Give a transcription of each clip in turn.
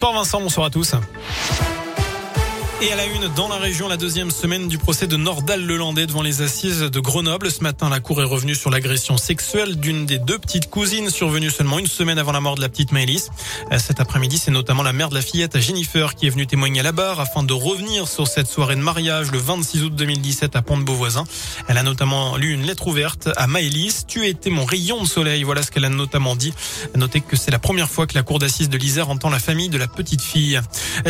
Bonsoir Vincent, bonsoir à tous. Et à la une, dans la région, la deuxième semaine du procès de Nordal Lelandais devant les assises de Grenoble. Ce matin, la cour est revenue sur l'agression sexuelle d'une des deux petites cousines survenue seulement une semaine avant la mort de la petite Maëlys. Cet après-midi, c'est notamment la mère de la fillette, Jennifer, qui est venue témoigner à la barre afin de revenir sur cette soirée de mariage le 26 août 2017 à Pont-de-Beauvoisin. Elle a notamment lu une lettre ouverte à Maëlys. Tu étais mon rayon de soleil. Voilà ce qu'elle a notamment dit. Notez que c'est la première fois que la cour d'assises de l'Isère entend la famille de la petite fille.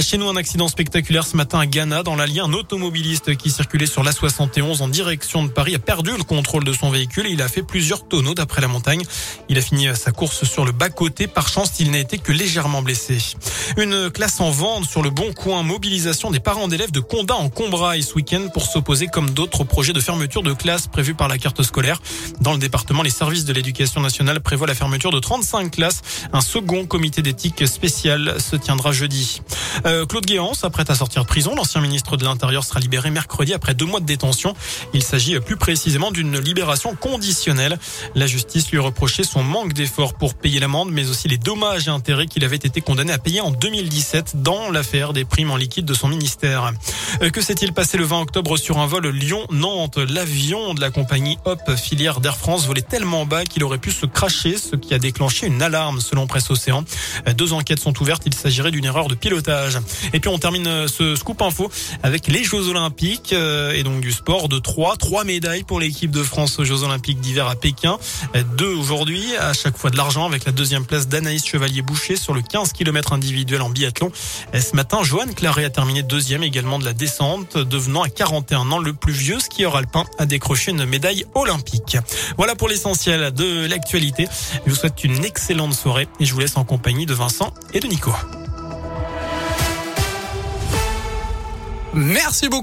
Chez nous, un accident spectaculaire ce matin à Ghana, dans l'Allier, un automobiliste qui circulait sur la 71 en direction de Paris a perdu le contrôle de son véhicule et il a fait plusieurs tonneaux d'après la montagne. Il a fini sa course sur le bas-côté. Par chance, il n'a été que légèrement blessé. Une classe en vente sur le bon coin, mobilisation des parents d'élèves de Condat en Combraille ce week-end pour s'opposer comme d'autres projets de fermeture de classe prévus par la carte scolaire. Dans le département, les services de l'éducation nationale prévoient la fermeture de 35 classes. Un second comité d'éthique spécial se tiendra jeudi. Euh, Claude Guéant s'apprête à sortir de prison. L'ancien ministre de l'Intérieur sera libéré mercredi après deux mois de détention. Il s'agit plus précisément d'une libération conditionnelle. La justice lui reprochait son manque d'efforts pour payer l'amende, mais aussi les dommages et intérêts qu'il avait été condamné à payer en 2017 dans l'affaire des primes en liquide de son ministère. Euh, que s'est-il passé le 20 octobre sur un vol Lyon-Nantes? L'avion de la compagnie Hop, filière d'Air France, volait tellement bas qu'il aurait pu se cracher, ce qui a déclenché une alarme selon Presse Océan. Euh, deux enquêtes sont ouvertes. Il s'agirait d'une erreur de pilotage. Et puis on termine euh, ce scoop info avec les Jeux Olympiques et donc du sport de trois, trois médailles pour l'équipe de France aux Jeux Olympiques d'hiver à Pékin. Deux aujourd'hui, à chaque fois de l'argent avec la deuxième place d'Anaïs Chevalier-Boucher sur le 15 km individuel en biathlon. Ce matin, Joanne Claret a terminé deuxième également de la descente, devenant à 41 ans le plus vieux skieur alpin à décrocher une médaille olympique. Voilà pour l'essentiel de l'actualité. Je vous souhaite une excellente soirée et je vous laisse en compagnie de Vincent et de Nico. Merci beaucoup.